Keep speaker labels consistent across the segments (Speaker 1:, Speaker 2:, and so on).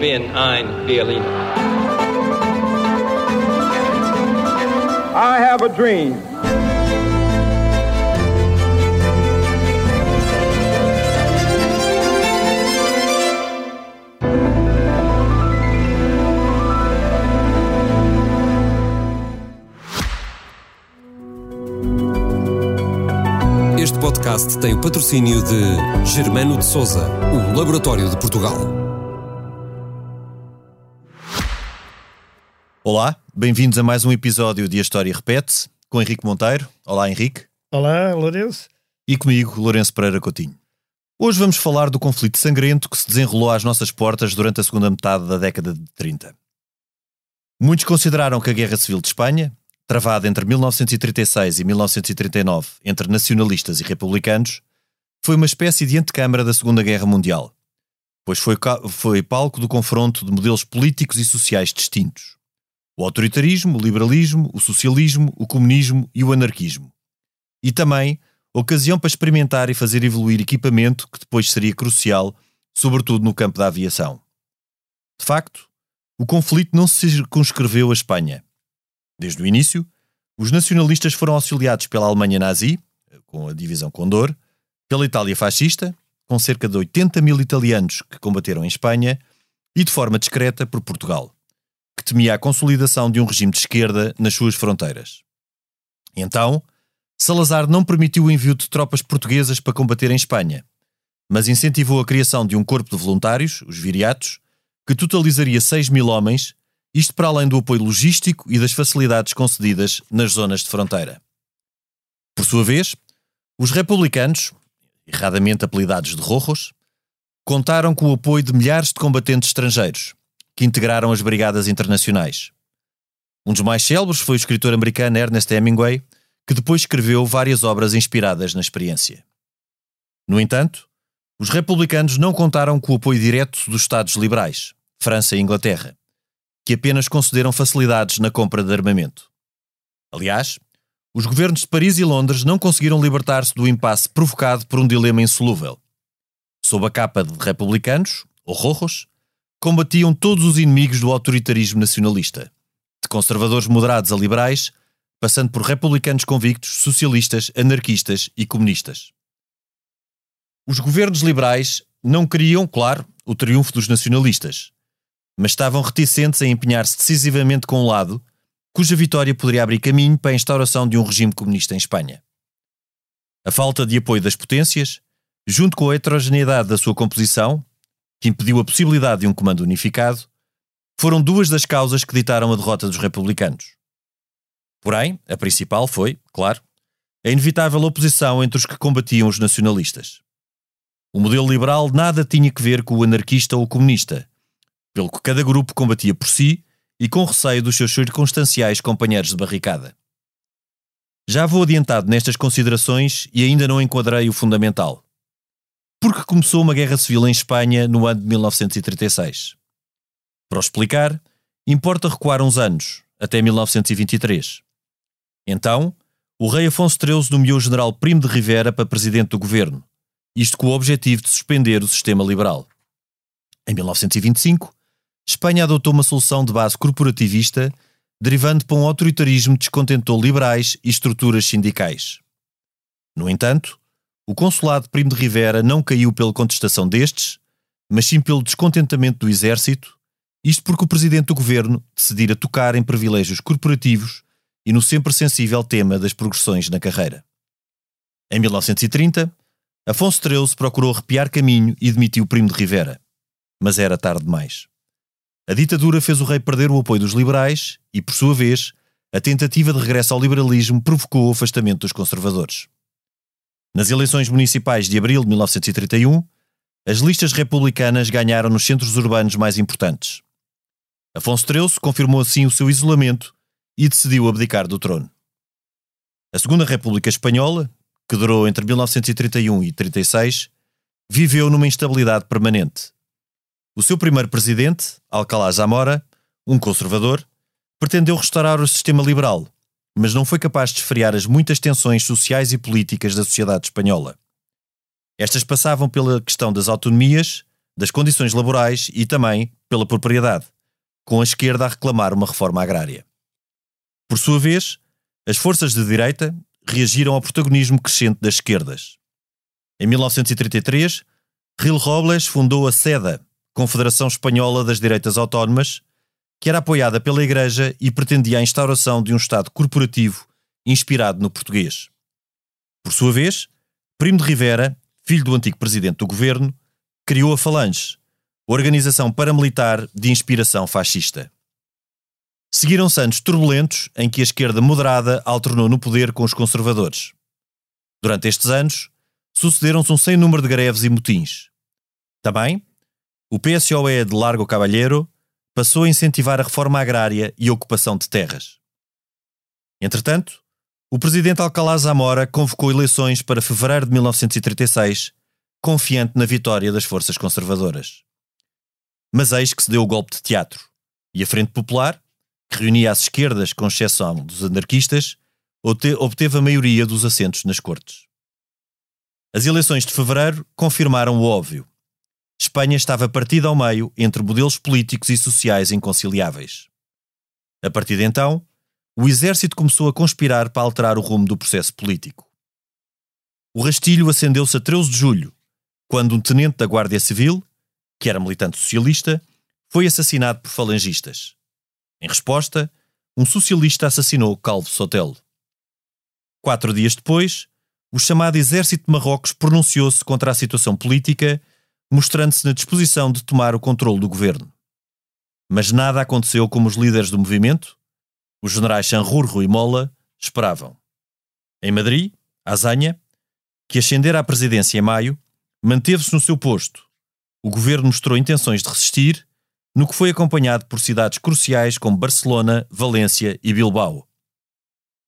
Speaker 1: bin ein Berliner.
Speaker 2: I have a dream.
Speaker 3: Este podcast tem o patrocínio de Germano de Souza, o Laboratório de Portugal.
Speaker 4: Olá, bem-vindos a mais um episódio de A História Repete-se, com Henrique Monteiro. Olá, Henrique.
Speaker 5: Olá, Lourenço.
Speaker 4: E comigo, Lourenço Pereira Coutinho. Hoje vamos falar do conflito sangrento que se desenrolou às nossas portas durante a segunda metade da década de 30. Muitos consideraram que a Guerra Civil de Espanha, travada entre 1936 e 1939 entre nacionalistas e republicanos, foi uma espécie de antecâmara da Segunda Guerra Mundial, pois foi, foi palco do confronto de modelos políticos e sociais distintos. O autoritarismo, o liberalismo, o socialismo, o comunismo e o anarquismo. E também ocasião para experimentar e fazer evoluir equipamento que depois seria crucial, sobretudo no campo da aviação. De facto, o conflito não se circunscreveu à Espanha. Desde o início, os nacionalistas foram auxiliados pela Alemanha nazi, com a divisão Condor, pela Itália fascista, com cerca de 80 mil italianos que combateram em Espanha, e de forma discreta por Portugal, que temia a consolidação de um regime de esquerda nas suas fronteiras. Então, Salazar não permitiu o envio de tropas portuguesas para combater em Espanha, mas incentivou a criação de um corpo de voluntários, os viriatos, que totalizaria 6 mil homens isto para além do apoio logístico e das facilidades concedidas nas zonas de fronteira. Por sua vez, os republicanos, erradamente apelidados de rojos, contaram com o apoio de milhares de combatentes estrangeiros, que integraram as brigadas internacionais. Um dos mais célebres foi o escritor americano Ernest Hemingway, que depois escreveu várias obras inspiradas na experiência. No entanto, os republicanos não contaram com o apoio direto dos Estados liberais, França e Inglaterra que apenas concederam facilidades na compra de armamento. Aliás, os governos de Paris e Londres não conseguiram libertar-se do impasse provocado por um dilema insolúvel. Sob a capa de republicanos, ou rojos, combatiam todos os inimigos do autoritarismo nacionalista, de conservadores moderados a liberais, passando por republicanos convictos, socialistas, anarquistas e comunistas. Os governos liberais não queriam, claro, o triunfo dos nacionalistas, mas estavam reticentes em empenhar-se decisivamente com um lado, cuja vitória poderia abrir caminho para a instauração de um regime comunista em Espanha. A falta de apoio das potências, junto com a heterogeneidade da sua composição, que impediu a possibilidade de um comando unificado, foram duas das causas que ditaram a derrota dos republicanos. Porém, a principal foi, claro, a inevitável oposição entre os que combatiam os nacionalistas. O modelo liberal nada tinha que ver com o anarquista ou comunista, pelo que cada grupo combatia por si e com receio dos seus circunstanciais companheiros de barricada. Já vou adiantado nestas considerações e ainda não enquadrei o fundamental. Porque começou uma guerra civil em Espanha no ano de 1936. Para o explicar, importa recuar uns anos, até 1923. Então, o rei Afonso XIII nomeou o general Primo de Rivera para presidente do governo, isto com o objetivo de suspender o sistema liberal. Em 1925, Espanha adotou uma solução de base corporativista, derivando para um autoritarismo que descontentou liberais e estruturas sindicais. No entanto, o consulado Primo de Rivera não caiu pela contestação destes, mas sim pelo descontentamento do exército, isto porque o presidente do governo decidira tocar em privilégios corporativos e no sempre sensível tema das progressões na carreira. Em 1930, Afonso XIII procurou arrepiar caminho e demitiu Primo de Rivera, mas era tarde demais. A ditadura fez o rei perder o apoio dos liberais e, por sua vez, a tentativa de regresso ao liberalismo provocou o afastamento dos conservadores. Nas eleições municipais de abril de 1931, as listas republicanas ganharam nos centros urbanos mais importantes. Afonso XIII confirmou assim o seu isolamento e decidiu abdicar do trono. A Segunda República Espanhola, que durou entre 1931 e 36, viveu numa instabilidade permanente o seu primeiro presidente, Alcalá Zamora, um conservador, pretendeu restaurar o sistema liberal, mas não foi capaz de esfriar as muitas tensões sociais e políticas da sociedade espanhola. Estas passavam pela questão das autonomias, das condições laborais e também pela propriedade, com a esquerda a reclamar uma reforma agrária. Por sua vez, as forças de direita reagiram ao protagonismo crescente das esquerdas. Em 1933, Gil Robles fundou a SEDA, Confederação Espanhola das Direitas Autónomas, que era apoiada pela Igreja e pretendia a instauração de um Estado corporativo inspirado no português. Por sua vez, Primo de Rivera, filho do antigo presidente do governo, criou a Falange, organização paramilitar de inspiração fascista. Seguiram-se anos turbulentos em que a esquerda moderada alternou no poder com os conservadores. Durante estes anos, sucederam-se um sem número de greves e motins. Também, o PSOE de Largo Cabalheiro passou a incentivar a reforma agrária e a ocupação de terras. Entretanto, o presidente Alcalá Zamora convocou eleições para fevereiro de 1936, confiante na vitória das forças conservadoras. Mas eis que se deu o golpe de teatro, e a Frente Popular, que reunia as esquerdas com exceção dos anarquistas, obteve a maioria dos assentos nas cortes. As eleições de fevereiro confirmaram o óbvio. Espanha estava partida ao meio entre modelos políticos e sociais inconciliáveis. A partir de então, o exército começou a conspirar para alterar o rumo do processo político. O rastilho acendeu-se a 13 de julho, quando um tenente da Guardia Civil, que era militante socialista, foi assassinado por falangistas. Em resposta, um socialista assassinou Calvo Sotelo. Quatro dias depois, o chamado Exército de Marrocos pronunciou-se contra a situação política, mostrando-se na disposição de tomar o controle do governo. Mas nada aconteceu como os líderes do movimento, os generais Sanrurro e Mola esperavam. Em Madrid, Azanha, que ascendera à presidência em maio, manteve-se no seu posto. O governo mostrou intenções de resistir, no que foi acompanhado por cidades cruciais como Barcelona, Valência e Bilbao.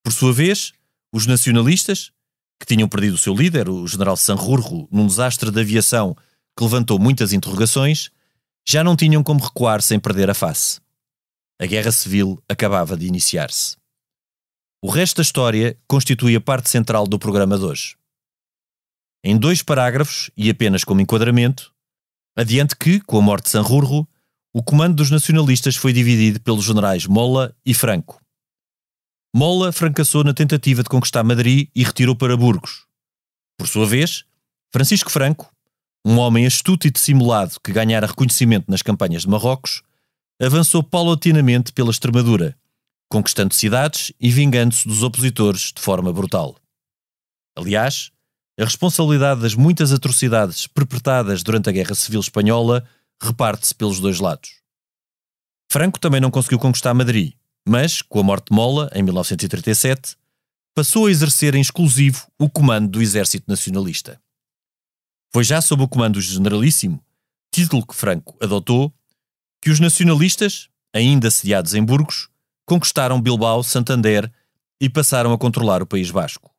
Speaker 4: Por sua vez, os nacionalistas, que tinham perdido o seu líder, o general Sanrurro, num desastre de aviação que levantou muitas interrogações, já não tinham como recuar sem perder a face. A Guerra Civil acabava de iniciar-se. O resto da história constitui a parte central do programa de hoje. Em dois parágrafos, e apenas como enquadramento, adiante que, com a morte de Sanrurro, o comando dos nacionalistas foi dividido pelos generais Mola e Franco. Mola fracassou na tentativa de conquistar Madrid e retirou para Burgos. Por sua vez, Francisco Franco, um homem astuto e dissimulado que ganhara reconhecimento nas campanhas de Marrocos, avançou paulatinamente pela Extremadura, conquistando cidades e vingando-se dos opositores de forma brutal. Aliás, a responsabilidade das muitas atrocidades perpetradas durante a Guerra Civil Espanhola reparte-se pelos dois lados. Franco também não conseguiu conquistar Madrid, mas, com a morte de Mola, em 1937, passou a exercer em exclusivo o comando do Exército Nacionalista. Foi já sob o comando do Generalíssimo, título que Franco adotou, que os nacionalistas, ainda sediados em Burgos, conquistaram Bilbao, Santander e passaram a controlar o País Basco.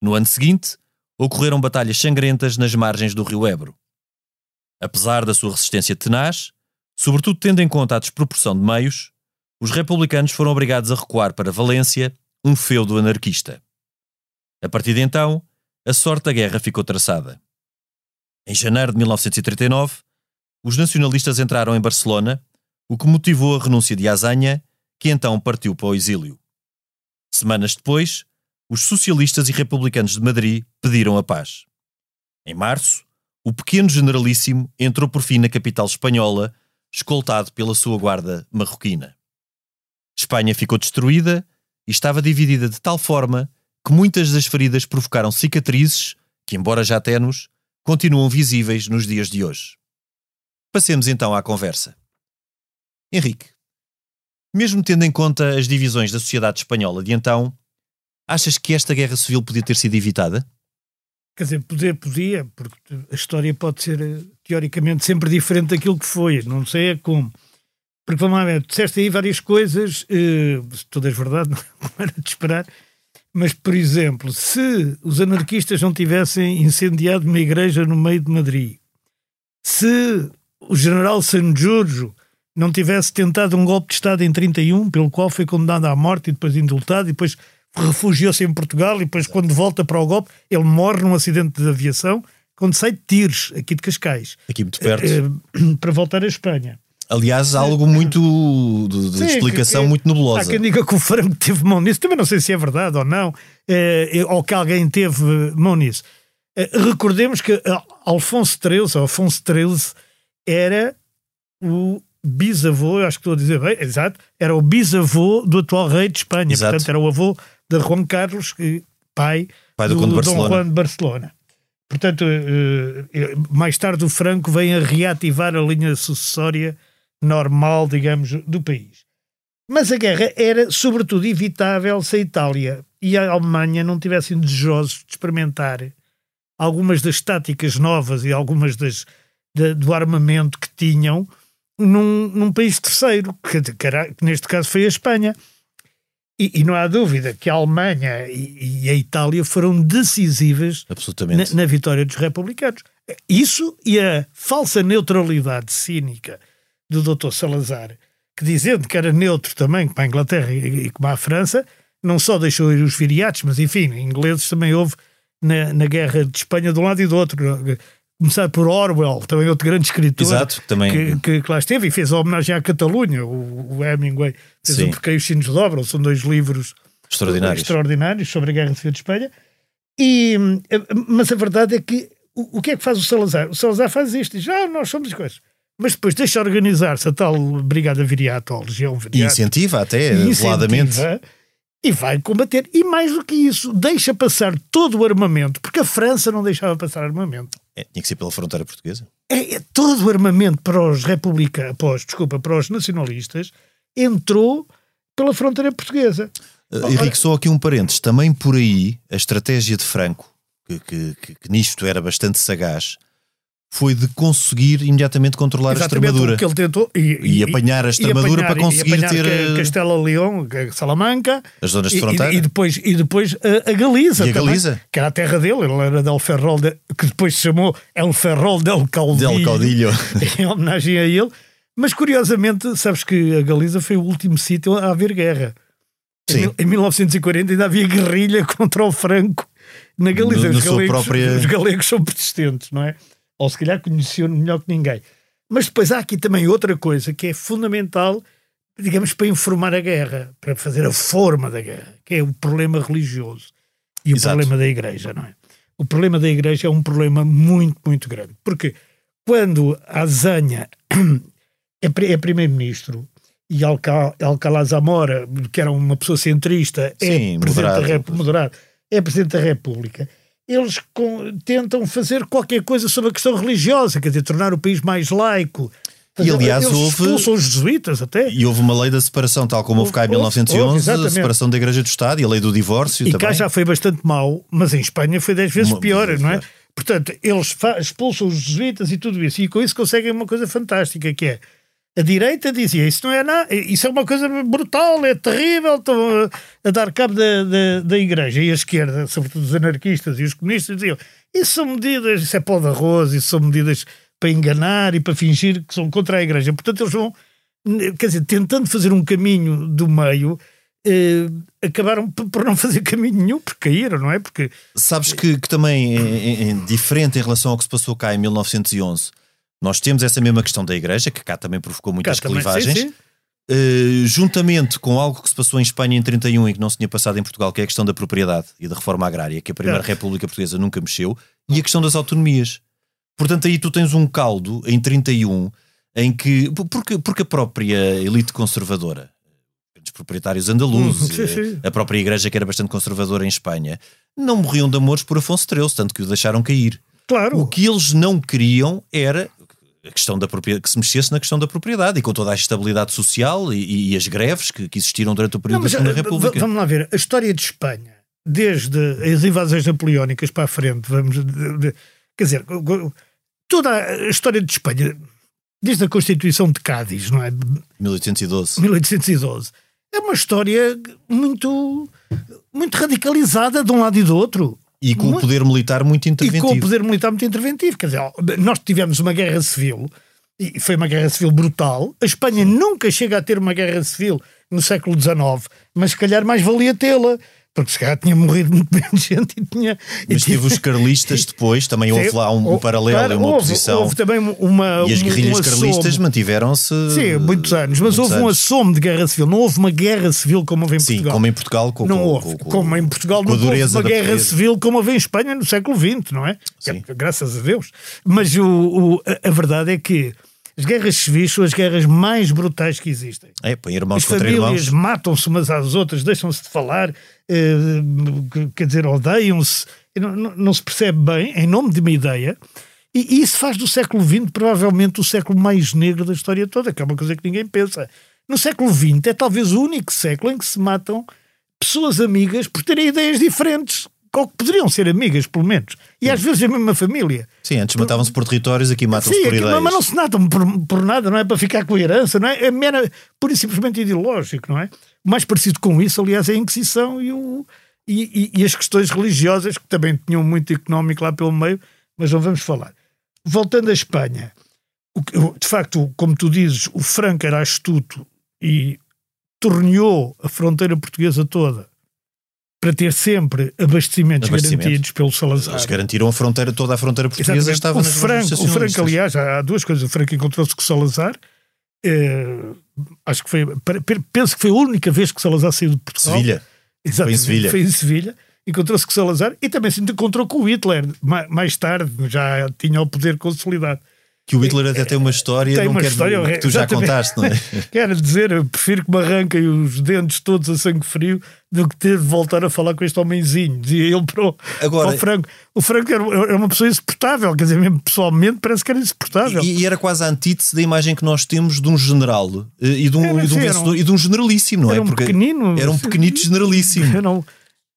Speaker 4: No ano seguinte, ocorreram batalhas sangrentas nas margens do rio Ebro. Apesar da sua resistência tenaz, sobretudo tendo em conta a desproporção de meios, os republicanos foram obrigados a recuar para Valência, um feudo anarquista. A partir de então, a sorte da guerra ficou traçada. Em janeiro de 1939, os nacionalistas entraram em Barcelona, o que motivou a renúncia de Azanha, que então partiu para o exílio. Semanas depois, os socialistas e republicanos de Madrid pediram a paz. Em março, o pequeno generalíssimo entrou por fim na capital espanhola, escoltado pela sua guarda marroquina. Espanha ficou destruída e estava dividida de tal forma que muitas das feridas provocaram cicatrizes que, embora já tenues, continuam visíveis nos dias de hoje. Passemos então à conversa. Henrique, mesmo tendo em conta as divisões da sociedade espanhola de então, achas que esta guerra civil podia ter sido evitada?
Speaker 1: Quer dizer, poder podia, porque a história pode ser eh, teoricamente sempre diferente daquilo que foi, não sei é como. Porque vamos disseste aí várias coisas, eh, todas verdade, não era de esperar, mas por exemplo, se os anarquistas não tivessem incendiado uma igreja no meio de Madrid, se o general Sanjurjo não tivesse tentado um golpe de Estado em 31, pelo qual foi condenado à morte e depois indultado, e depois refugiou-se em Portugal, e depois, quando volta para o golpe, ele morre num acidente de aviação, quando sai de Tires, aqui de Cascais.
Speaker 4: Aqui muito perto.
Speaker 1: Uh, para voltar à Espanha.
Speaker 4: Aliás, algo muito de, de Sim, explicação que, muito nebulosa.
Speaker 1: Há quem diga que o Franco teve mão nisso, também não sei se é verdade ou não, eh, ou que alguém teve mão nisso. Eh, recordemos que Alfonso XIII, Alfonso XIII era o bisavô, acho que estou a dizer bem, exato, era o bisavô do atual rei de Espanha, exato. portanto era o avô de Juan Carlos, pai, pai do, do Dom Juan de Barcelona. Portanto, eh, eh, mais tarde o Franco vem a reativar a linha sucessória normal, digamos, do país. Mas a guerra era, sobretudo, evitável se a Itália e a Alemanha não tivessem desejosos de experimentar algumas das táticas novas e algumas das, de, do armamento que tinham num, num país terceiro, que, que, neste caso foi a Espanha. E, e, não há dúvida que a Alemanha e, e a Itália foram decisivas na, na, vitória dos republicanos. Isso e a falsa neutralidade cínica do Dr. Salazar, que dizendo que era neutro também como a Inglaterra e, como a França, não só deixou ir os viriatos, mas enfim, ingleses também houve na, na guerra de Espanha de um lado e do outro começar por Orwell, também outro grande escritor
Speaker 4: Exato, também...
Speaker 1: que, que, que lá esteve e fez a homenagem à Catalunha, o, o Hemingway fez Sim. o Porque os Sinos Dobram, são dois livros
Speaker 4: extraordinários.
Speaker 1: extraordinários sobre a Guerra Civil de Espanha. E, mas a verdade é que o, o que é que faz o Salazar? O Salazar faz isto, diz, ah, nós somos as coisas. Mas depois deixa organizar-se a tal Brigada Viriato, ou Legião Viriato.
Speaker 4: E incentiva até, veladamente
Speaker 1: e vai combater. E mais do que isso, deixa passar todo o armamento, porque a França não deixava passar armamento.
Speaker 4: É, tinha que ser pela fronteira portuguesa?
Speaker 1: É, é todo o armamento para os republicanos, desculpa, para os nacionalistas, entrou pela fronteira portuguesa.
Speaker 4: Uh, Henrique, só aqui um parênteses. Também por aí, a estratégia de Franco, que, que, que, que nisto era bastante sagaz, foi de conseguir imediatamente controlar Exatamente a Extremadura.
Speaker 1: que ele tentou.
Speaker 4: E, e apanhar a Extremadura para conseguir ter.
Speaker 1: Eh, Castela Leão, Salamanca.
Speaker 4: As zonas de fronteira.
Speaker 1: E, e, depois, e depois a, a Galiza.
Speaker 4: A Galiza.
Speaker 1: Também, que era a terra dele. Ele era del Ferrol, de, que depois se chamou El Ferrol del Caudilho.
Speaker 4: Del Caudilho.
Speaker 1: em homenagem a ele. Mas curiosamente, sabes que a Galiza foi o último sítio a haver guerra. Sim. Em, em 1940 ainda havia guerrilha contra o Franco na Galiza. No, os, galegos, própria... os galegos são persistentes, não é? Ou se calhar conheceu melhor que ninguém. Mas depois há aqui também outra coisa que é fundamental, digamos, para informar a guerra, para fazer a forma da guerra, que é o problema religioso e Exato. o problema da igreja, não é? O problema da igreja é um problema muito, muito grande. Porque quando a Zanha é, é primeiro-ministro e Alcalá Zamora, que era uma pessoa centrista, é Sim, presidente moderado. Da moderado, é presidente da República, eles com, tentam fazer qualquer coisa sobre a questão religiosa, quer dizer, tornar o país mais laico.
Speaker 4: E aliás,
Speaker 1: eles
Speaker 4: houve.
Speaker 1: os jesuítas até.
Speaker 4: E houve uma lei da separação, tal como houve cá em 1911, houve, a separação da Igreja do Estado e a lei do divórcio.
Speaker 1: E
Speaker 4: também.
Speaker 1: cá já foi bastante mau, mas em Espanha foi 10 vezes uma, pior, não é? Portanto, eles expulsam os jesuítas e tudo isso, e com isso conseguem uma coisa fantástica que é a direita dizia isso não é nada, isso é uma coisa brutal, é terrível, estão a, dar cabo da, da, da, igreja. E a esquerda, sobretudo os anarquistas e os comunistas, diziam isso são medidas, isso é pó de arroz, isso são medidas para enganar e para fingir que são contra a igreja. Portanto, eles vão, quer dizer, tentando fazer um caminho do meio, eh, acabaram por não fazer caminho nenhum, porque caíram, não é? Porque
Speaker 4: Sabes que, que também é, é, é diferente em relação ao que se passou cá em 1911 nós temos essa mesma questão da Igreja, que cá também provocou muitas cá clivagens. Também, sim, sim. Uh, juntamente com algo que se passou em Espanha em 31 e que não se tinha passado em Portugal, que é a questão da propriedade e da reforma agrária, que a Primeira é. República Portuguesa nunca mexeu, e a questão das autonomias. Portanto, aí tu tens um caldo em 31 em que. Porque, porque a própria elite conservadora, os proprietários andaluzes, hum, a própria igreja que era bastante conservadora em Espanha, não morriam de amores por Afonso XIII, tanto que o deixaram cair.
Speaker 1: Claro.
Speaker 4: O que eles não queriam era a questão da propriedade, que se mexesse na questão da propriedade e com toda a estabilidade social e, e as greves que, que, existiram durante o período Não, da Segunda eh, República.
Speaker 1: Vamos lá ver, a história de Espanha, desde as invasões napoleónicas para a frente, vamos, quer dizer, toda a história de Espanha, desde a Constituição de Cádiz, não é?
Speaker 4: 1812.
Speaker 1: 1812. É uma história muito, muito radicalizada de um lado e do outro.
Speaker 4: E com muito, o poder militar muito interventivo.
Speaker 1: E com o poder militar muito interventivo. Quer dizer, nós tivemos uma guerra civil, e foi uma guerra civil brutal. A Espanha nunca chega a ter uma guerra civil no século XIX, mas se calhar mais valia tê-la, porque se calhar tinha morrido muito menos gente e tinha.
Speaker 4: Mas teve os carlistas depois, também houve lá um, um paralelo e uma
Speaker 1: houve,
Speaker 4: oposição.
Speaker 1: Houve também uma.
Speaker 4: E as guerrilhas
Speaker 1: um
Speaker 4: carlistas mantiveram-se.
Speaker 1: Sim, muitos anos, mas
Speaker 4: muitos
Speaker 1: houve
Speaker 4: anos.
Speaker 1: um assomo de guerra civil. Não houve uma guerra civil como houve em
Speaker 4: Sim,
Speaker 1: Portugal.
Speaker 4: como em Portugal. Com,
Speaker 1: não
Speaker 4: com,
Speaker 1: houve.
Speaker 4: com-
Speaker 1: como em Portugal não houve uma guerra civil como houve em Espanha no século XX, não é?
Speaker 4: Sim.
Speaker 1: É, Graças a Deus. Mas o, o- a, a verdade é que as guerras civis são as guerras mais brutais que existem.
Speaker 4: É, põe irmãos
Speaker 1: As
Speaker 4: contra
Speaker 1: famílias matam-se umas às outras, deixam-se de falar, eh, quer dizer, odeiam-se, não, não- não se percebe bem, em nome de uma ideia. E, e isso faz do século XX provavelmente o século mais negro da história toda, que é uma coisa que ninguém pensa. No século XX é talvez o único século em que se matam pessoas amigas por terem ideias diferentes, ou que poderiam ser amigas, pelo menos. E às vezes a mesma família.
Speaker 4: Sim, antes matavam-se por territórios, aqui matam-se por ideias.
Speaker 1: mas não se matam por, por nada, não é para ficar com a herança, não é? É mera, pura e simplesmente ideológico, não é? O mais parecido com isso, aliás, é a Inquisição e, o, e, e- e as questões religiosas, que também tinham muito económico lá pelo meio, mas não vamos falar. Voltando à Espanha, o de facto, como tu dizes, o Franco era astuto e torneou a fronteira portuguesa toda para ter sempre abastecimentos,
Speaker 4: Abastecimento.
Speaker 1: garantidos pelo Salazar.
Speaker 4: Eles garantiram a fronteira, toda a fronteira portuguesa
Speaker 1: Exatamente.
Speaker 4: estava
Speaker 1: o
Speaker 4: nas
Speaker 1: Franco, o Franco, aliás, há duas coisas. O Franco encontrou-se com o Salazar. eh, acho que foi. Penso que foi a única vez que Salazar saiu de Portugal.
Speaker 4: Sevilha.
Speaker 1: Exatamente,
Speaker 4: Foi em Sevilha.
Speaker 1: Foi em Sevilha. Encontrou-se com o Salazar e também se encontrou com o Hitler. Ma- Mais tarde, já tinha o poder consolidado.
Speaker 4: Que o Hitler até tem uma história,
Speaker 1: Tem
Speaker 4: não
Speaker 1: uma
Speaker 4: quero
Speaker 1: história
Speaker 4: que tu já contaste, não é?
Speaker 1: Quero dizer, eu prefiro que me arranquem os dentes todos a sangue frio do que ter de voltar a falar com este homenzinho. Dizia ele para o,
Speaker 4: Agora-
Speaker 1: para o Franco. O Franco era, era uma pessoa insuportável, quer dizer, mesmo pessoalmente parece que era insuportável.
Speaker 4: E, e era quase a antítese da imagem que nós temos de um general eh, e de um,
Speaker 1: Era,
Speaker 4: e de um vencedor
Speaker 1: um-
Speaker 4: e de um generalíssimo, não é?
Speaker 1: era um
Speaker 4: Porque
Speaker 1: pequenino.
Speaker 4: Era um pequenito generalíssimo.
Speaker 1: Era um-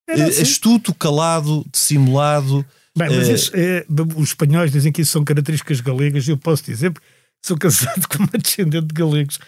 Speaker 1: era
Speaker 4: Eh,
Speaker 1: assim.
Speaker 4: Astuto, calado, dissimulado.
Speaker 1: Bem, mas
Speaker 4: eh,
Speaker 1: é- os espanhóis dizem que isso são características galegas, e eu posso dizer, porque sou casado com uma descendente de galegos,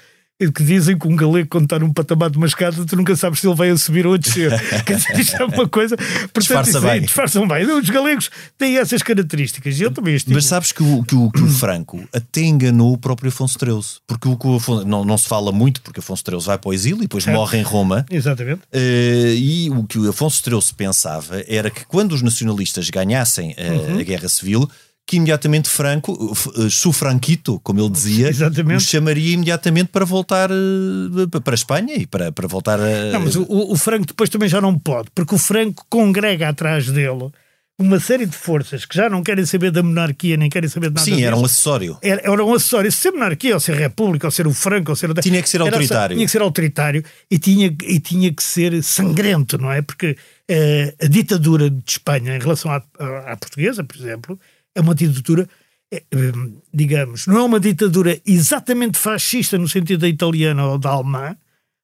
Speaker 1: que dizem que um galego, quando está num patamar de uma escada, tu nunca sabes se ele vai a subir ou a descer. Quer dizer, isto é uma coisa. Portanto,
Speaker 4: Disfarça bem.
Speaker 1: Disfarçam bem. Os galegos têm essas características, e eu também.
Speaker 4: Mas sabes que o, que, o, que o Franco até enganou o próprio Afonso XIII. Porque o que o Afonso, não, não se fala muito, porque Afonso XIII vai para o exílio e depois
Speaker 1: Certo.
Speaker 4: morre em Roma.
Speaker 1: Exatamente.
Speaker 4: Eh, e o que o Afonso XIII pensava era que quando os nacionalistas ganhassem eh,
Speaker 1: Uhum.
Speaker 4: a Guerra Civil, que imediatamente Franco, eh, su Franquito, como ele dizia,
Speaker 1: Exatamente.
Speaker 4: os chamaria imediatamente para voltar eh, para a Espanha e para, para voltar a.
Speaker 1: Não, mas o, o Franco depois também já não pode, porque o Franco congrega atrás dele uma série de forças que já não querem saber da monarquia, nem querem saber de nada
Speaker 4: Sim, era um acessório.
Speaker 1: era, era um acessório. Se ser monarquia, ou ser república, ou ser o Franco, ou ser.
Speaker 4: Tinha que ser autoritário.
Speaker 1: tinha que ser autoritário e tinha, e tinha que ser sangrento, não é? Porque eh, a ditadura de Espanha, em relação à, à- à portuguesa, por exemplo, é uma ditadura. eh, eh, digamos, não é uma ditadura exatamente fascista no sentido da italiana ou da alemã,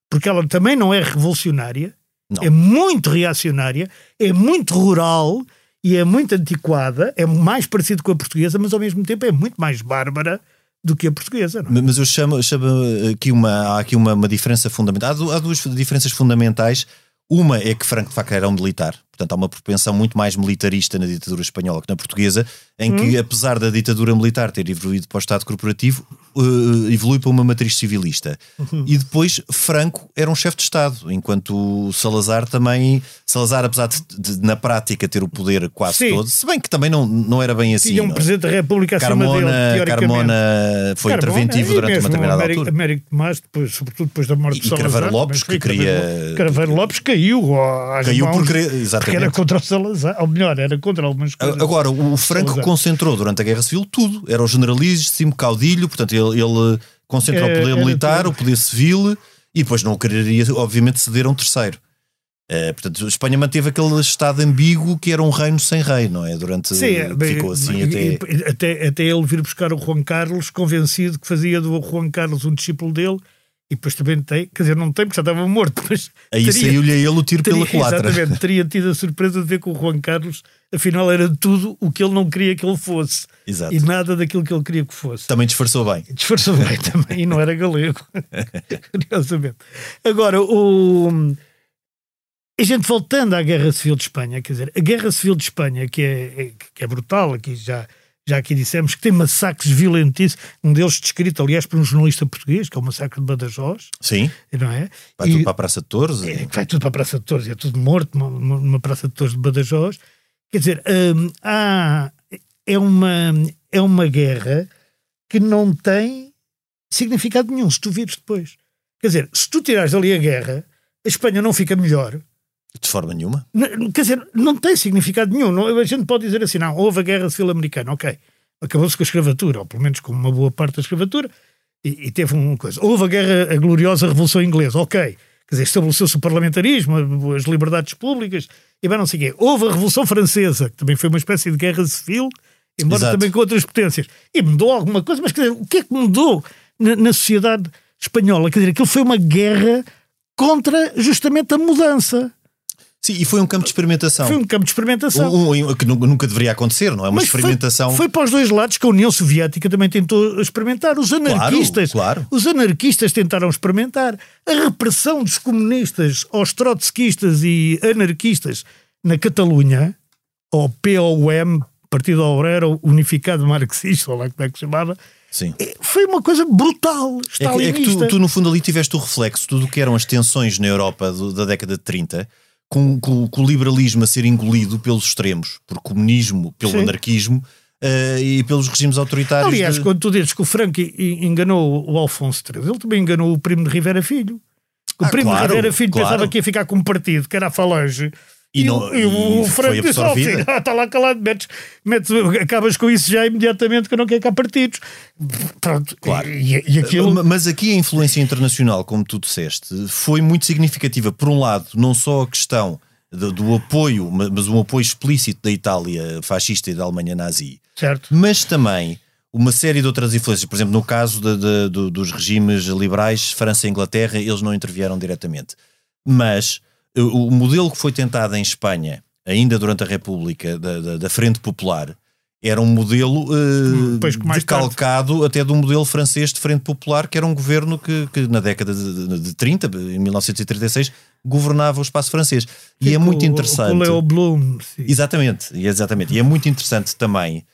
Speaker 1: porque ela também não é revolucionária,
Speaker 4: Não.
Speaker 1: é muito reacionária, é muito rural e é muito antiquada, é mais parecido com a portuguesa, mas ao mesmo tempo é muito mais bárbara do que a portuguesa. É?
Speaker 4: Mas eu chamo, chamo aqui uma, há aqui uma, uma diferença fundamental. Há, há duas diferenças fundamentais. Uma é que Franco de facto era um militar, portanto há uma propensão muito mais militarista na ditadura espanhola que na portuguesa, em
Speaker 1: Hum.
Speaker 4: que apesar da ditadura militar ter evoluído para o Estado corporativo, eh, evolui para uma matriz civilista.
Speaker 1: Uhum.
Speaker 4: E depois Franco era um chefe de Estado, enquanto Salazar também, Salazar apesar de, de, na prática ter o poder quase
Speaker 1: Sim.
Speaker 4: todo, se bem que também não, não era bem assim.
Speaker 1: Tinha um
Speaker 4: não é?
Speaker 1: Presidente da República
Speaker 4: Carmona,
Speaker 1: dele.
Speaker 4: Carmona foi
Speaker 1: Carmona,
Speaker 4: interventivo
Speaker 1: e
Speaker 4: durante uma determinada
Speaker 1: Américo,
Speaker 4: altura.
Speaker 1: Américo Tomás, depois, sobretudo depois da morte
Speaker 4: E-
Speaker 1: de
Speaker 4: e
Speaker 1: Salazar.
Speaker 4: Craveiro Lopes,
Speaker 1: mas foi
Speaker 4: que queria-
Speaker 1: Craveiro Lopes caiu
Speaker 4: Caiu por
Speaker 1: mãos,
Speaker 4: querer-
Speaker 1: porque era contra o Salazar, ou melhor, era contra algumas coisas.
Speaker 4: Agora, o Franco
Speaker 1: Salazar.
Speaker 4: concentrou durante a Guerra Civil tudo. Era o generalíssimo caudilho, portanto, ele, ele concentrou
Speaker 1: É,
Speaker 4: o poder militar,
Speaker 1: tudo.
Speaker 4: o poder civil e depois não quereria, obviamente, ceder a um terceiro. Eh, portanto, a Espanha manteve aquele estado ambíguo que era um reino sem rei, não é? Durante.
Speaker 1: Sim, é, bem,
Speaker 4: ficou assim
Speaker 1: e-
Speaker 4: até.
Speaker 1: e- até, até ele vir buscar o Juan Carlos, convencido que fazia do Juan Carlos um discípulo dele, e depois também tem, quer dizer, não tem porque já estava morto, mas
Speaker 4: Aí saiu-lhe a ele o tiro pela
Speaker 1: teria,
Speaker 4: culatra.
Speaker 1: exatamente, teria tido a surpresa de ver que o Juan Carlos, afinal, era tudo o que ele não queria que ele fosse,
Speaker 4: Exato.
Speaker 1: e nada daquilo que ele queria que fosse.
Speaker 4: Também disfarçou bem.
Speaker 1: Disfarçou bem também e não era galego, curiosamente. Agora, o. A gente voltando à Guerra Civil de Espanha, quer dizer, a Guerra Civil de Espanha, que é, é- que é brutal, aqui já, já aqui dissemos, que tem massacres violentíssimos, um deles descrito, aliás, por um jornalista português, que é o massacre de Badajoz.
Speaker 4: Sim.
Speaker 1: Não é?
Speaker 4: Vai e, tudo para a Praça de Torres.
Speaker 1: É, vai tudo para a Praça de Torres, é tudo morto numa, Praça de Torres de Badajoz. Quer dizer, hum, há, é, uma, é uma guerra que não tem significado nenhum, se tu vires depois. Quer dizer, se tu tirares dali a guerra, a Espanha não fica melhor.
Speaker 4: De forma nenhuma.
Speaker 1: quer dizer, não tem significado nenhum. Não, a gente pode dizer assim, não, houve a guerra civil americana, ok. Acabou-se com a escravatura, ou pelo menos com uma boa parte da escravatura, e, e teve uma coisa. Houve a guerra, a gloriosa Revolução Inglesa, ok. Quer dizer, estabeleceu-se o parlamentarismo, as liberdades públicas, e bem não sei o quê. Houve a Revolução Francesa, que também foi uma espécie de guerra civil, embora Exato. também com outras potências. E mudou alguma coisa, mas quer dizer, o que é que mudou na, na sociedade espanhola. Quer dizer, aquilo foi uma guerra contra justamente a mudança.
Speaker 4: Sim, e foi um campo de experimentação.
Speaker 1: Foi um campo de experimentação.
Speaker 4: Um, um, que nunca deveria acontecer, não é? Uma Mas experimentação.
Speaker 1: Foi, foi, para os dois lados que a União Soviética também tentou experimentar. Os anarquistas,
Speaker 4: claro, claro.
Speaker 1: os anarquistas tentaram experimentar. A repressão dos comunistas aos trotskistas e anarquistas na Catalunha, ou POM, Partido Obrero Unificado Marxista, ou lá como é que se chamava,
Speaker 4: Sim.
Speaker 1: É, foi uma coisa brutal.
Speaker 4: É que, é que tu, tu, no fundo, ali tiveste o reflexo tudo o que eram as tensões na Europa do, da década de 30, com, com, com, o liberalismo a ser engolido pelos extremos, por comunismo, pelo Sim. anarquismo. Uh, e pelos regimes autoritários.
Speaker 1: Aliás,
Speaker 4: de...
Speaker 1: quando tu dizes que o Franco enganou o Alfonso XIII, ele também enganou o primo de Rivera Filho. O
Speaker 4: ah,
Speaker 1: primo
Speaker 4: claro,
Speaker 1: de Rivera Filho
Speaker 4: claro.
Speaker 1: pensava que ia ficar com um partido, que era a Falange,
Speaker 4: e, não, e,
Speaker 1: o Franco disse: oh, filho, está lá calado, metes, metes, acabas com isso já imediatamente que eu não quero cá partidos. Pronto,
Speaker 4: claro.
Speaker 1: E, e aquilo...
Speaker 4: Mas aqui a influência internacional, como tu disseste, foi muito significativa. Por um lado, não só a questão do, do apoio, mas um apoio explícito da Itália fascista e da Alemanha nazi,
Speaker 1: certo.
Speaker 4: mas também uma série de outras influências. Por exemplo, no caso de, de, de, dos regimes liberais, França e Inglaterra, eles não intervieram diretamente. Mas o modelo que foi tentado em Espanha, ainda durante a República, da, da, da Frente Popular, era um modelo uh, decalcado tarde. até do modelo francês de Frente Popular, que era um governo que, que na década de, de, de 30, em 1936, governava o espaço francês. E, é muito interessante. O
Speaker 1: Leo Blum. Sim.
Speaker 4: Exatamente, exatamente. E é muito interessante também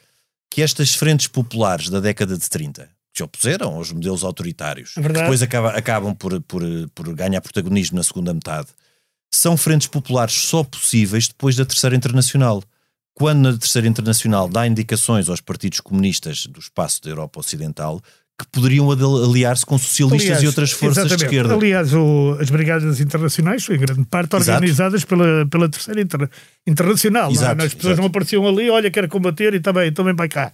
Speaker 4: que estas frentes populares da década de 30, que se opuseram aos modelos autoritários,
Speaker 1: é
Speaker 4: que depois acaba, acabam por, por, por ganhar protagonismo na segunda metade, são frentes populares só possíveis depois da Terceira Internacional. Quando na Terceira Internacional dá indicações aos partidos comunistas do espaço da Europa Ocidental que poderiam aliar-se com socialistas
Speaker 1: Aliás,
Speaker 4: e outras forças
Speaker 1: exatamente.
Speaker 4: de esquerda.
Speaker 1: Aliás, o, as Brigadas Internacionais em grande parte organizadas pela, pela Terceira inter, Internacional.
Speaker 4: Exato,
Speaker 1: não é? As pessoas
Speaker 4: exato.
Speaker 1: não apareciam ali, olha, quero combater e também, também vai cá.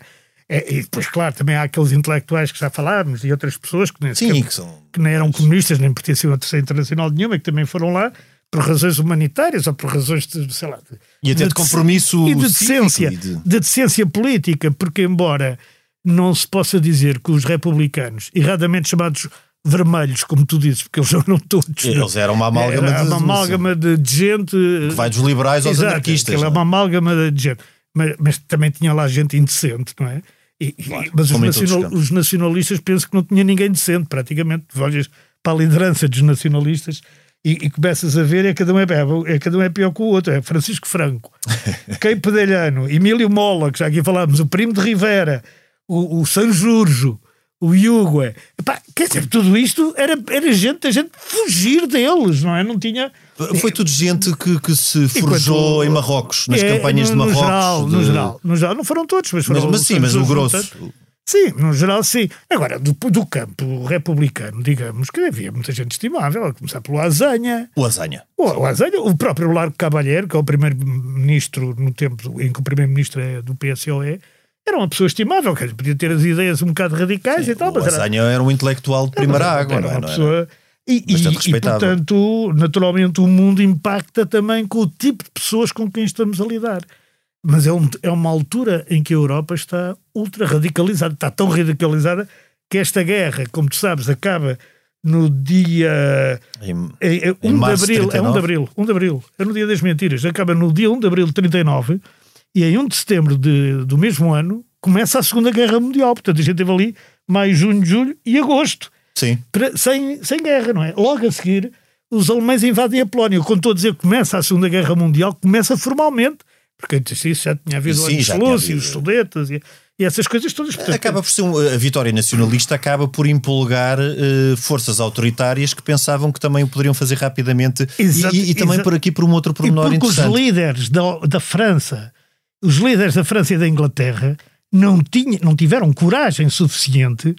Speaker 1: É, e depois, claro, também há aqueles intelectuais que já falámos e outras pessoas que nem,
Speaker 4: Sim,
Speaker 1: sequer,
Speaker 4: que, são...
Speaker 1: que nem eram comunistas, nem pertenciam à Terceira Internacional nenhuma, que também foram lá por razões humanitárias ou por razões de, sei lá, de,
Speaker 4: e até de, de compromisso
Speaker 1: e de decência,
Speaker 4: de...
Speaker 1: de decência política, porque embora não se possa dizer que os republicanos, erradamente chamados vermelhos, como tu dizes, porque eles eram todos.
Speaker 4: Eles eram uma amálgama,
Speaker 1: era
Speaker 4: de,
Speaker 1: uma amálgama de, de gente.
Speaker 4: Que vai dos liberais aos
Speaker 1: Exato,
Speaker 4: anarquistas.
Speaker 1: Era é? uma amálgama de gente. Mas, mas, também tinha lá gente indecente, não é? E,
Speaker 4: claro,
Speaker 1: mas os, nacional, os, nacionalistas pensam que não tinha ninguém decente, praticamente. Olhas para a liderança dos nacionalistas e, e, começas a ver é cada, um é, é, cada um é pior que o outro. É Francisco Franco, Quem Pedelhano, Emílio Mola, que já aqui falámos, o primo de Rivera, o, o Sanjurjo, o Yugue. Epá, quer dizer, tudo isto era, era gente, a gente fugir deles, não é? Não tinha.
Speaker 4: Foi tudo gente que, que se forjou em Marrocos, nas é, campanhas
Speaker 1: no,
Speaker 4: de Marrocos.
Speaker 1: No geral,
Speaker 4: de...
Speaker 1: no geral, no geral, não foram todos, mas foram
Speaker 4: Mas, mas sim, mas o grosso.
Speaker 1: Sim, no geral sim. Agora, do, do campo republicano, digamos que havia muita gente estimável, a começar pelo Azanha.
Speaker 4: O Azanha.
Speaker 1: O, o Azanha, o próprio Largo Cavalheiro, que é o primeiro-ministro no tempo em que o primeiro-ministro é do PSOE, era uma pessoa estimável, que podia ter as ideias um bocado radicais
Speaker 4: sim,
Speaker 1: e tal.
Speaker 4: O Azanha era, era, um intelectual de primeira
Speaker 1: era,
Speaker 4: água,
Speaker 1: era
Speaker 4: não é?
Speaker 1: Uma pessoa, e, e, e, portanto, naturalmente, o mundo impacta também com o tipo de pessoas com quem estamos a lidar. Mas é, um, é uma altura em que a Europa está ultra radicalizada, está tão radicalizada que esta guerra, como tu sabes, acaba no dia
Speaker 4: em,
Speaker 1: é, é 1 de abril, é 1 de abril, 1 de abril, é no dia das mentiras, acaba no dia 1 de abril de 39 e em 1 de setembro de, do mesmo ano começa a Segunda Guerra Mundial. Portanto, a gente teve ali maio, junho, julho e agosto.
Speaker 4: Sim.
Speaker 1: Para, sem, sem guerra, não é? Logo a seguir, os alemães invadem a Polónia. Quando estou a dizer que começa a Segunda Guerra Mundial, começa formalmente porque antes disso já tinha havido Sim, os Lúcios, os Sudetas e, e essas coisas todas.
Speaker 4: Portanto, acaba por ser um, a vitória nacionalista acaba por empolgar uh, forças autoritárias que pensavam que também o poderiam fazer rapidamente exato, e, e, também por aqui por um outro pormenor
Speaker 1: e
Speaker 4: interessante.
Speaker 1: os líderes da, da França, os líderes da França e da Inglaterra não, tinha, não tiveram coragem suficiente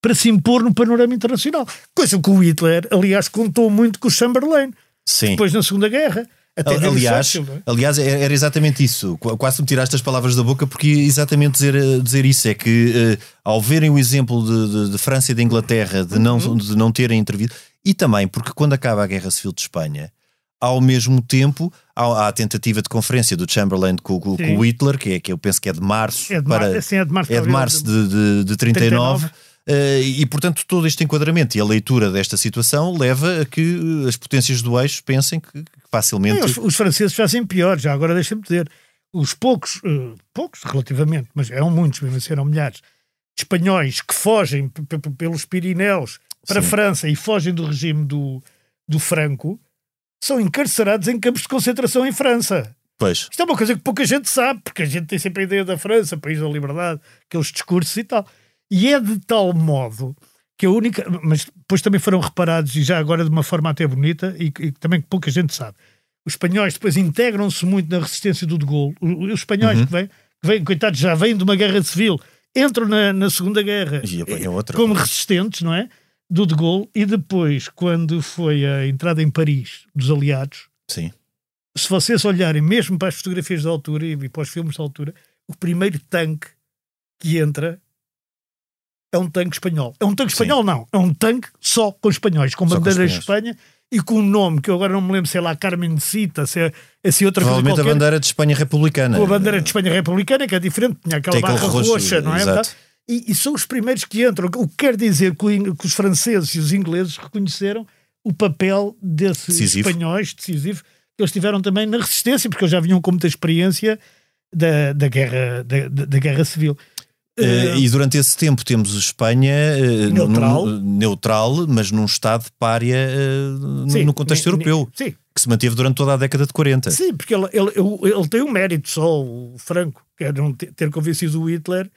Speaker 1: para se impor no panorama internacional. Coisa que o Hitler, aliás, contou muito com o Chamberlain.
Speaker 4: Sim.
Speaker 1: Depois na Segunda Guerra.
Speaker 4: Até aliás, Churchill, é? aliás, era exatamente isso. Quase me tiraste as palavras da boca, porque exatamente dizer, eh, dizer isso é que, uh, ao verem o exemplo de, de, de, França e de Inglaterra de não, uhum. de não terem intervido, e também porque quando acaba a Guerra Civil de Espanha, ao mesmo tempo há a tentativa de conferência do Chamberlain com, com, com o Hitler, que, é, que eu penso que é de março,
Speaker 1: é de, para, mar, sim, é de março,
Speaker 4: é de, março de, de, de 39. 39. Uh, e, portanto, todo este enquadramento e a leitura desta situação leva a que as potências do eixo pensem que, facilmente.
Speaker 1: Os, os, franceses fazem pior, já agora deixa-me dizer. Os poucos, uh, poucos relativamente, mas eram muitos, mesmo assim eram milhares, espanhóis que fogem pelos Pirineus para Sim. a França e fogem do regime do, do Franco, são encarcerados em campos de concentração em França.
Speaker 4: Pois.
Speaker 1: Isto é uma coisa que pouca gente sabe, porque a gente tem sempre a ideia da França, país da liberdade, aqueles discursos e tal. E é de tal modo que a única. Mas depois também foram reparados, e já agora de uma forma até bonita, e, e também que pouca gente sabe. Os espanhóis depois integram-se muito na resistência do De Gaulle. Os espanhóis uhum. que, vêm, que vêm, coitados, já vêm de uma guerra civil, entram na, na Segunda Guerra como resistentes, não é? Do De Gaulle, e depois, quando foi a entrada em Paris dos aliados,
Speaker 4: Sim.
Speaker 1: se vocês olharem mesmo para as fotografias da altura e para os filmes da altura, o primeiro tanque que entra é um tanque espanhol. É um tanque espanhol, Sim. não. É um tanque só com espanhóis, com bandeira de Espanha e com um nome que eu agora não me lembro se é lá Carmen Cita, se é, se outra
Speaker 4: coisa. Provavelmente a bandeira de Espanha republicana.
Speaker 1: Com a bandeira de Espanha republicana, que é diferente, tinha aquela barra roxo, roxa, não é? E, e, são os primeiros que entram. O que quer dizer que, o, que os franceses e os ingleses reconheceram o papel desses decisivo. espanhóis decisivo que eles tiveram também na resistência, porque eles já vinham com muita experiência da, da, guerra, da, da guerra civil.
Speaker 4: Uh, e durante esse tempo temos Espanha uh, neutral. Num, neutral, mas num estado de párea uh, sim, no contexto europeu.
Speaker 1: Sim.
Speaker 4: Que se manteve durante toda a década de 40.
Speaker 1: Sim, porque ele, ele, ele, tem um mérito só, o Franco, que é não ter convencido o Hitler,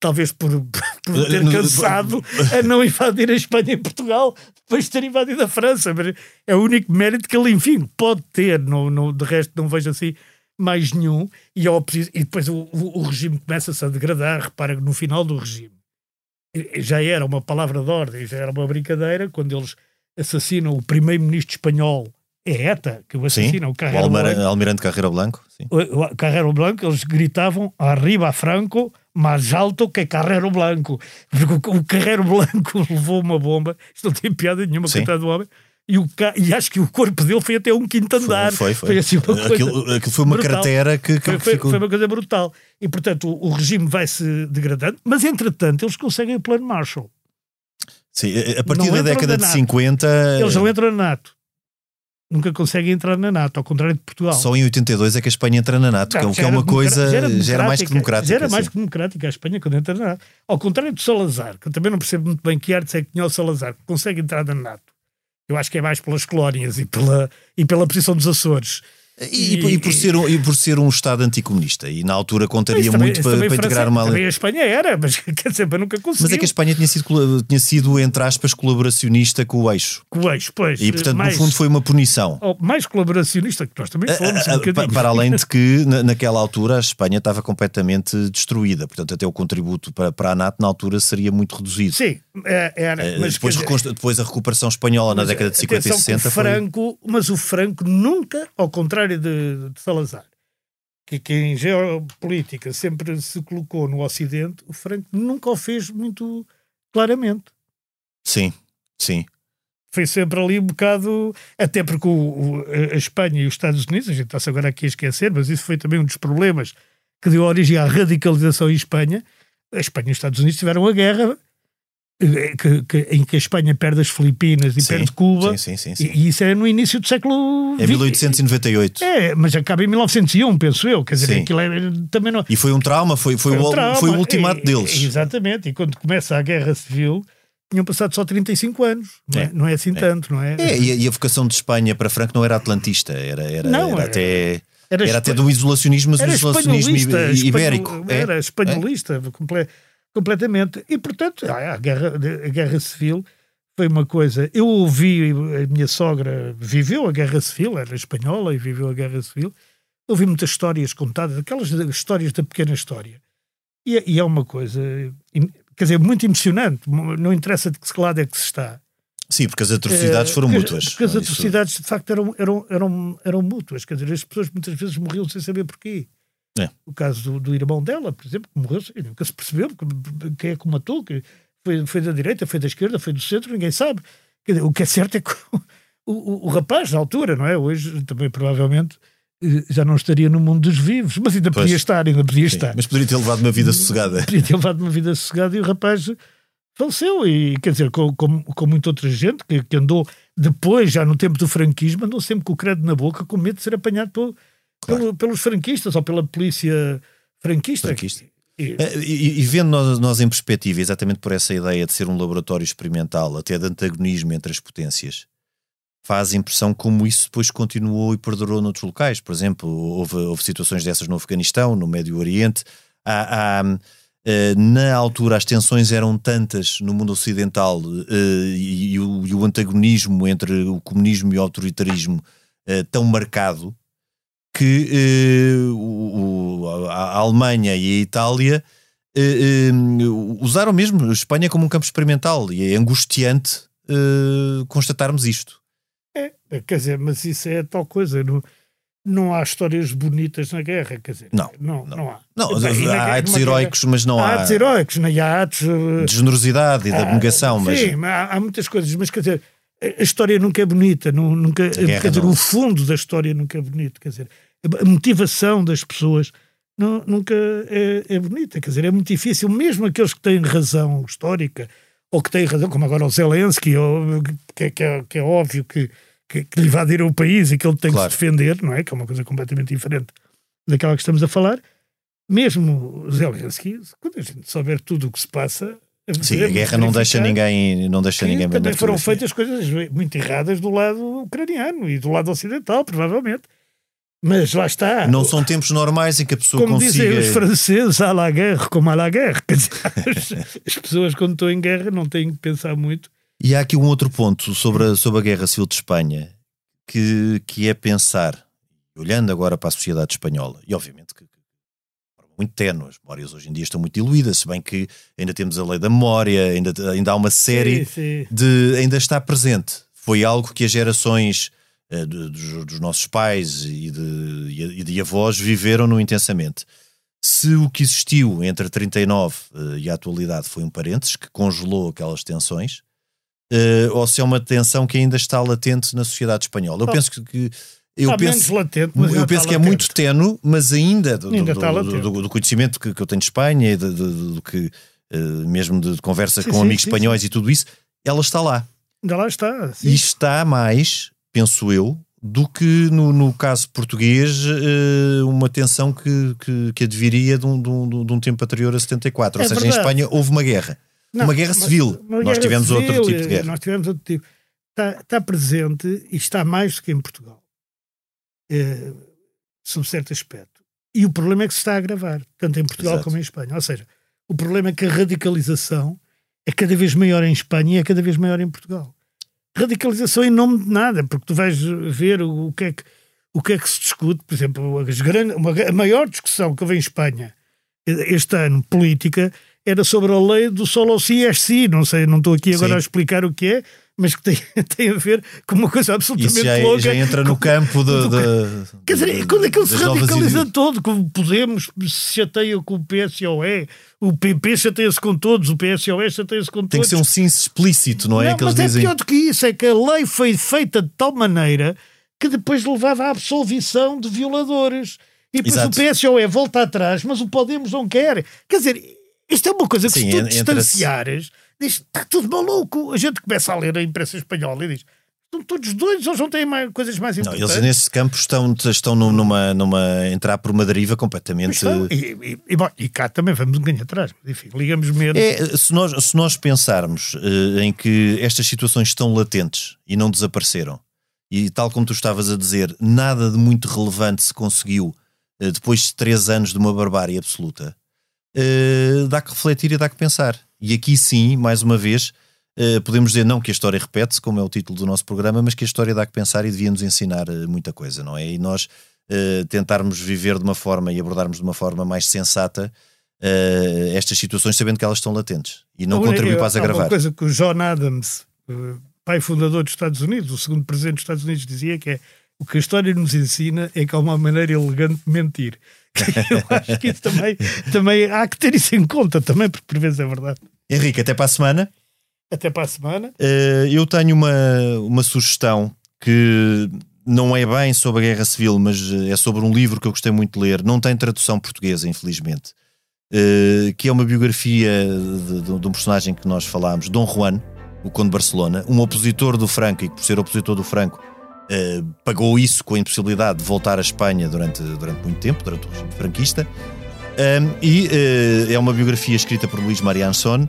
Speaker 1: talvez por, por ter cansado a não invadir a Espanha e Portugal depois de ter invadido a França. Mas é o único mérito que ele, enfim, pode ter. No, no, de resto, não vejo assim mais nenhum, e, e depois o, o, o regime começa-se a degradar. Repara que no final do regime já era uma palavra de ordem, já era uma brincadeira, quando eles assassinam o primeiro-ministro espanhol, é ETA, que o assassina,
Speaker 4: sim,
Speaker 1: o Carrero o
Speaker 4: Blanco. Almirante Carrero Blanco. Sim.
Speaker 1: O, o Carrero Blanco, eles gritavam arriba Franco, mais alto que Carrero Blanco. Porque o, o Carrero Blanco levou uma bomba, isto não tem piada nenhuma, coitado do homem, e, o, e acho que o corpo dele foi até um quinto andar.
Speaker 4: Foi, foi. foi. assim uma coisa aquilo, aquilo foi uma brutal. cratera que, que
Speaker 1: foi, foi, ficou... foi, uma coisa brutal. E portanto o, o, regime vai se degradando, mas entretanto eles conseguem o plano Marshall.
Speaker 4: Sim, a partir não da década de 50.
Speaker 1: Eles não entram na NATO. Nunca conseguem entrar na NATO, ao contrário de Portugal.
Speaker 4: Só em 82 é que a Espanha entra na NATO, não, que é uma coisa. Já era, já era, mais que democrática.
Speaker 1: Já era mais que democrática a Espanha quando entra na NATO. Ao contrário de Salazar, que eu também não percebo muito bem que arte é que tinha o Salazar, que consegue entrar na NATO eu acho que é mais pelas colónias e pela, e pela posição dos Açores.
Speaker 4: E, e, e, por ser um, e por ser um Estado anticomunista, e na altura contaria também, muito para, para integrar uma.
Speaker 1: Também a Espanha era, mas quer dizer, mas nunca conseguiu.
Speaker 4: Mas é que a Espanha tinha sido, tinha sido entre aspas, colaboracionista com o eixo.
Speaker 1: Com o eixo, pois.
Speaker 4: E portanto, mais, no fundo, foi uma punição.
Speaker 1: Oh, mais colaboracionista que nós também fomos. Um
Speaker 4: para, para além de que, na, naquela altura, a Espanha estava completamente destruída, portanto, até o contributo para, para a NATO na altura seria muito reduzido.
Speaker 1: Sim, é, era.
Speaker 4: É, mas, depois, dizer, depois a recuperação espanhola na década de 50 e 60
Speaker 1: Franco, foi... Mas o Franco nunca, ao contrário de, de Salazar, que, que em geopolítica sempre se colocou no Ocidente, o Franco nunca o fez muito claramente.
Speaker 4: Sim, sim.
Speaker 1: Foi sempre ali um bocado. Até porque o, o, a Espanha e os Estados Unidos, a gente está-se agora aqui a esquecer, mas isso foi também um dos problemas que deu origem à radicalização em Espanha. A Espanha e os Estados Unidos tiveram a guerra que, que, em que a Espanha perde as Filipinas e sim, perde Cuba.
Speaker 4: Sim, sim,
Speaker 1: e, e, isso é no início do século
Speaker 4: XX. É 1898.
Speaker 1: É, mas acaba em 1901, penso eu. Quer dizer, aquilo é, também não...
Speaker 4: E foi um trauma, foi, foi, foi, um o, trauma. foi o ultimato deles.
Speaker 1: Exatamente, e quando começa a Guerra Civil tinham passado só 35 anos, não é, é, não é assim é. tanto, não é?
Speaker 4: É, e a, e a, vocação de Espanha para Franco não era atlantista, era, era, não, era, era até Era, era até do isolacionismo, mas
Speaker 1: era
Speaker 4: do isolacionismo ibérico.
Speaker 1: É? Era espanholista, é? Comple completamente. E, portanto, a guerra, a guerra civil foi uma coisa. Eu ouvi, a minha sogra viveu a guerra civil, era espanhola e viveu a guerra civil. Ouvi muitas histórias contadas, aquelas histórias da pequena história. E, e é uma coisa, quer dizer, muito emocionante. Não interessa de que lado é que se está.
Speaker 4: Sim, porque as atrocidades foram mútuas.
Speaker 1: Porque as atrocidades, de facto, eram, eram, eram, eram mútuas. Quer dizer, as pessoas muitas vezes morriam sem saber porquê. É. O caso do, do, irmão dela, por exemplo, que morreu, nunca se percebeu quem é que o matou, que foi, foi da direita, foi da esquerda, foi do centro, ninguém sabe. Dizer, o que é certo é que o, o, o, rapaz, na altura, não é? Hoje também provavelmente eh, já não estaria no mundo dos vivos, mas ainda pois. podia estar, ainda podia Sim, estar.
Speaker 4: Mas poderia ter levado uma vida sossegada.
Speaker 1: Poderia ter levado uma vida sossegada e o rapaz faleceu. E quer dizer, com, com, com muita outra gente que, que, andou depois, já no tempo do franquismo, andou sempre com o credo na boca, com medo de ser apanhado pelo, claro. pelo, pelos franquistas ou pela polícia franquista.
Speaker 4: franquista. E, eh, e, e, vendo nós, nós em perspectiva, exatamente por essa ideia de ser um laboratório experimental, até de antagonismo entre as potências, faz impressão como isso depois continuou e perdurou noutros locais. Por exemplo, houve, houve situações dessas no Afeganistão, no Médio Oriente. Há, há, eh, na altura as tensões eram tantas no mundo ocidental eh, e, o, e, o, antagonismo entre o comunismo e o autoritarismo tão marcado que eh, o, a Alemanha e a Itália eh, eh, usaram mesmo a Espanha como um campo experimental e é angustiante constatarmos isto.
Speaker 1: É, quer dizer, mas isso é tal coisa. Não, não há histórias bonitas na guerra, quer dizer.
Speaker 4: Não, não, não, não há. Não, há atos heroicos, mas não há.
Speaker 1: Há atos heroicos, não há atos.
Speaker 4: De generosidade e de abnegação, mas.
Speaker 1: Sim, há, há muitas coisas, mas quer dizer, a história nunca é bonita, nunca, quer dizer, o fundo da história nunca é bonito, quer dizer a motivação das pessoas não, nunca é, é, bonita. Quer dizer, é muito difícil, mesmo aqueles que têm razão histórica, ou que têm razão, como agora o Zelensky, ou, que, é, que, é, que é óbvio que, que, que lhe invadiram o país e que ele tem claro. que se defender, não é? Que é uma coisa completamente diferente daquela que estamos a falar. Mesmo Zelensky, quando a gente souber tudo o que se passa,
Speaker 4: Sim, a guerra não deixa ninguém, não deixa ninguém
Speaker 1: também foram feitas coisas muito erradas do lado ucraniano e do lado ocidental, provavelmente. Mas lá está.
Speaker 4: Não são tempos normais em que a pessoa
Speaker 1: como
Speaker 4: consiga.
Speaker 1: Como dizem os franceses, à la guerre, como à la guerre. as pessoas, quando estão em guerra, não têm que pensar muito.
Speaker 4: E há aqui um outro ponto sobre a, sobre a Guerra Civil de Espanha que, que é pensar, olhando agora para a sociedade espanhola, e obviamente que, muito tenue, as memórias hoje em dia estão muito diluídas, se bem que ainda temos a lei da memória, ainda, ainda há uma série sim, sim. de. ainda está presente. Foi algo que as gerações uh, dos, dos, nossos pais e de, e de avós viveram-no intensamente. Se o que existiu entre 39 uh, eh, e a atualidade foi um parênteses que congelou aquelas tensões, uh, ou se é uma tensão que ainda está latente na sociedade espanhola. Eu oh. penso que, que eu penso,
Speaker 1: latente,
Speaker 4: eu penso que é muito tenue, mas ainda, do, ainda do, do, do conhecimento que, que, eu tenho de Espanha e do, que uh, mesmo de, conversa sim, com sim, amigos sim, espanhóis e tudo isso, ela está lá.
Speaker 1: Ainda lá está.
Speaker 4: E está mais penso eu, do que no, no caso português uh, uma tensão que, que, que adviria de um, de, um, de um tempo anterior a 74. É Ou seja, verdade. em Espanha houve uma guerra. Não, uma guerra civil. Uma nós tivemos civil, outro tipo de guerra.
Speaker 1: Nós tivemos outro tipo. Está, está presente e está mais do que em Portugal. É, sob certo aspecto. E o problema é que se está a agravar, tanto em Portugal Exato. como em Espanha. Ou seja, o problema é que a radicalização é cada vez maior em Espanha e é cada vez maior em Portugal radicalização em nome de nada, porque tu vais ver o, que é que o que é que se discute, por exemplo, as grandes, uma, a maior discussão que houve em Espanha este ano, política, era sobre a lei do solo CSC, não sei, não estou aqui agora Sim. a explicar o que é, mas que tem, tem a ver com uma coisa absolutamente Isso
Speaker 4: já,
Speaker 1: louca.
Speaker 4: já entra no campo de, de,
Speaker 1: Quer dizer, quando é que ele se radicaliza todo? Como Podemos se chateia com o PSOE, o PP chateia-se com todos, o PSOE chateia-se com todos.
Speaker 4: Tem que ser um sim explícito, não é?
Speaker 1: Não,
Speaker 4: que
Speaker 1: mas
Speaker 4: eles é dizem...
Speaker 1: pior do que isso, é que a lei foi feita de tal maneira que depois levava à absolvição de violadores. E depois Exato. o PSOE volta atrás, mas o Podemos não quer. Quer dizer, isto é uma coisa que Sim, se tu distanciares diz, está tudo maluco. A gente começa a ler a imprensa espanhola e diz, estão todos doidos ou não têm mais, coisas mais importantes?
Speaker 4: Não, eles nesse campo estão, estão numa, numa entrar por uma deriva completamente.
Speaker 1: E, e, e, bom, e cá também vamos um ganho atrás. Enfim, ligamos menos.
Speaker 4: É, se, nós, se nós pensarmos uh, em que estas situações estão latentes e não desapareceram, e tal como tu estavas a dizer, nada de muito relevante se conseguiu uh, depois de três anos de uma barbárie absoluta, uh, dá que refletir e dá que pensar. E aqui sim, mais uma vez, uh, podemos dizer não que a história repete-se, como é o título do nosso programa, mas que a história dá que pensar e devia nos ensinar muita coisa, não é? E nós tentarmos viver de uma forma e abordarmos de uma forma mais sensata estas situações, sabendo que elas estão latentes e não contribuir para as agravar.
Speaker 1: Uma coisa que o John Adams pai fundador dos Estados Unidos, o segundo presidente dos Estados Unidos, dizia que é o que a história nos ensina é que há uma maneira elegante de mentir. Eu acho que isso também, também há que ter isso em conta também, porque por vezes é verdade.
Speaker 4: Henrique, até para a semana.
Speaker 1: Até para a semana.
Speaker 4: Uh, eu tenho uma, uma sugestão que não é bem sobre a Guerra Civil, mas é sobre um livro que eu gostei muito de ler. Não tem tradução portuguesa, infelizmente. Uh, que é uma biografia de, de, de um personagem que nós falámos, Dom Juan, o Conde de Barcelona, um opositor do Franco, e que por ser opositor do Franco uh, pagou isso com a impossibilidade de voltar à Espanha durante, durante muito tempo, durante o regime franquista. Um, e uh, é uma biografia escrita por Luís Marianson,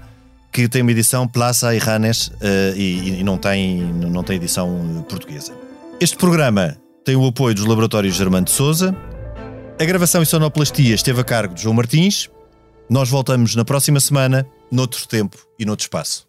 Speaker 4: que tem uma edição Plaza e Ranes uh, e, e, não, tem, não tem edição portuguesa. Este programa tem o apoio dos laboratórios Germano de Souza. A gravação e sonoplastia esteve a cargo de João Martins. Nós voltamos na próxima semana, noutro tempo e noutro espaço.